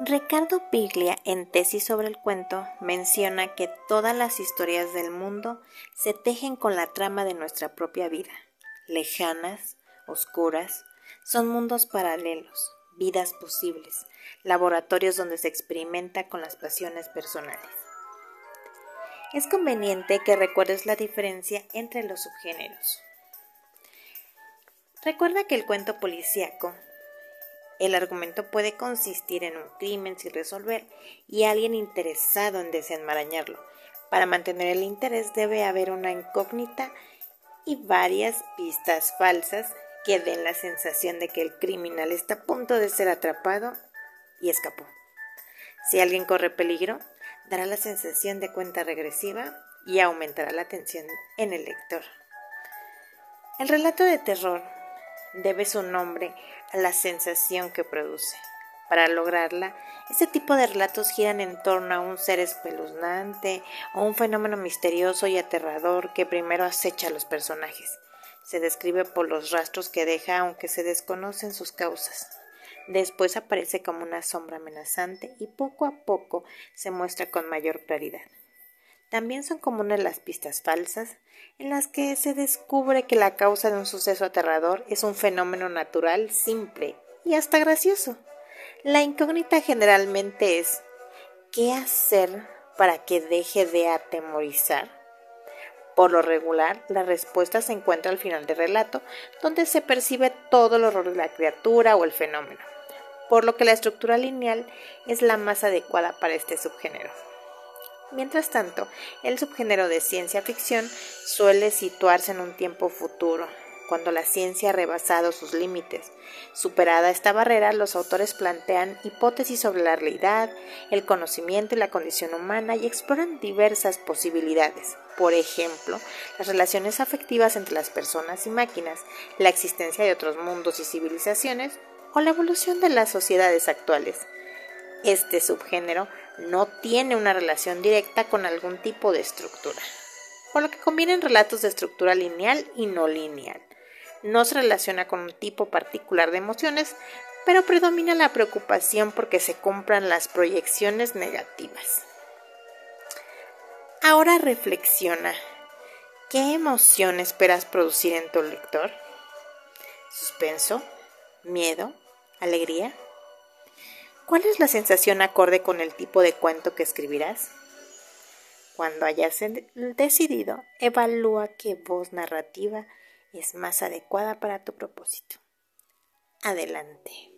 Ricardo Piglia, en Tesis sobre el cuento, menciona que todas las historias del mundo se tejen con la trama de nuestra propia vida. Lejanas, oscuras, son mundos paralelos, vidas posibles, laboratorios donde se experimenta con las pasiones personales. Es conveniente que recuerdes la diferencia entre los subgéneros. Recuerda que el cuento policíaco el argumento puede consistir en un crimen sin resolver y alguien interesado en desenmarañarlo. Para mantener el interés debe haber una incógnita y varias pistas falsas que den la sensación de que el criminal está a punto de ser atrapado y escapó. Si alguien corre peligro, dará la sensación de cuenta regresiva y aumentará la tensión en el lector. El relato de terror debe su nombre a la sensación que produce. Para lograrla, este tipo de relatos giran en torno a un ser espeluznante o un fenómeno misterioso y aterrador que primero acecha a los personajes. Se describe por los rastros que deja aunque se desconocen sus causas. Después aparece como una sombra amenazante y poco a poco se muestra con mayor claridad. También son comunes las pistas falsas, en las que se descubre que la causa de un suceso aterrador es un fenómeno natural simple y hasta gracioso. La incógnita generalmente es ¿qué hacer para que deje de atemorizar? Por lo regular, la respuesta se encuentra al final del relato, donde se percibe todo el horror de la criatura o el fenómeno, por lo que la estructura lineal es la más adecuada para este subgénero. Mientras tanto, el subgénero de ciencia ficción suele situarse en un tiempo futuro, cuando la ciencia ha rebasado sus límites. Superada esta barrera, los autores plantean hipótesis sobre la realidad, el conocimiento y la condición humana y exploran diversas posibilidades. Por ejemplo, las relaciones afectivas entre las personas y máquinas, la existencia de otros mundos y civilizaciones o la evolución de las sociedades actuales. Este subgénero no tiene una relación directa con algún tipo de estructura, por lo que convienen relatos de estructura lineal y no lineal. No se relaciona con un tipo particular de emociones, pero predomina la preocupación porque se compran las proyecciones negativas. Ahora reflexiona. ¿Qué emoción esperas producir en tu lector? ¿Suspenso? ¿Miedo? ¿Alegría? ¿Cuál es la sensación acorde con el tipo de cuento que escribirás? Cuando hayas decidido, evalúa qué voz narrativa es más adecuada para tu propósito. Adelante.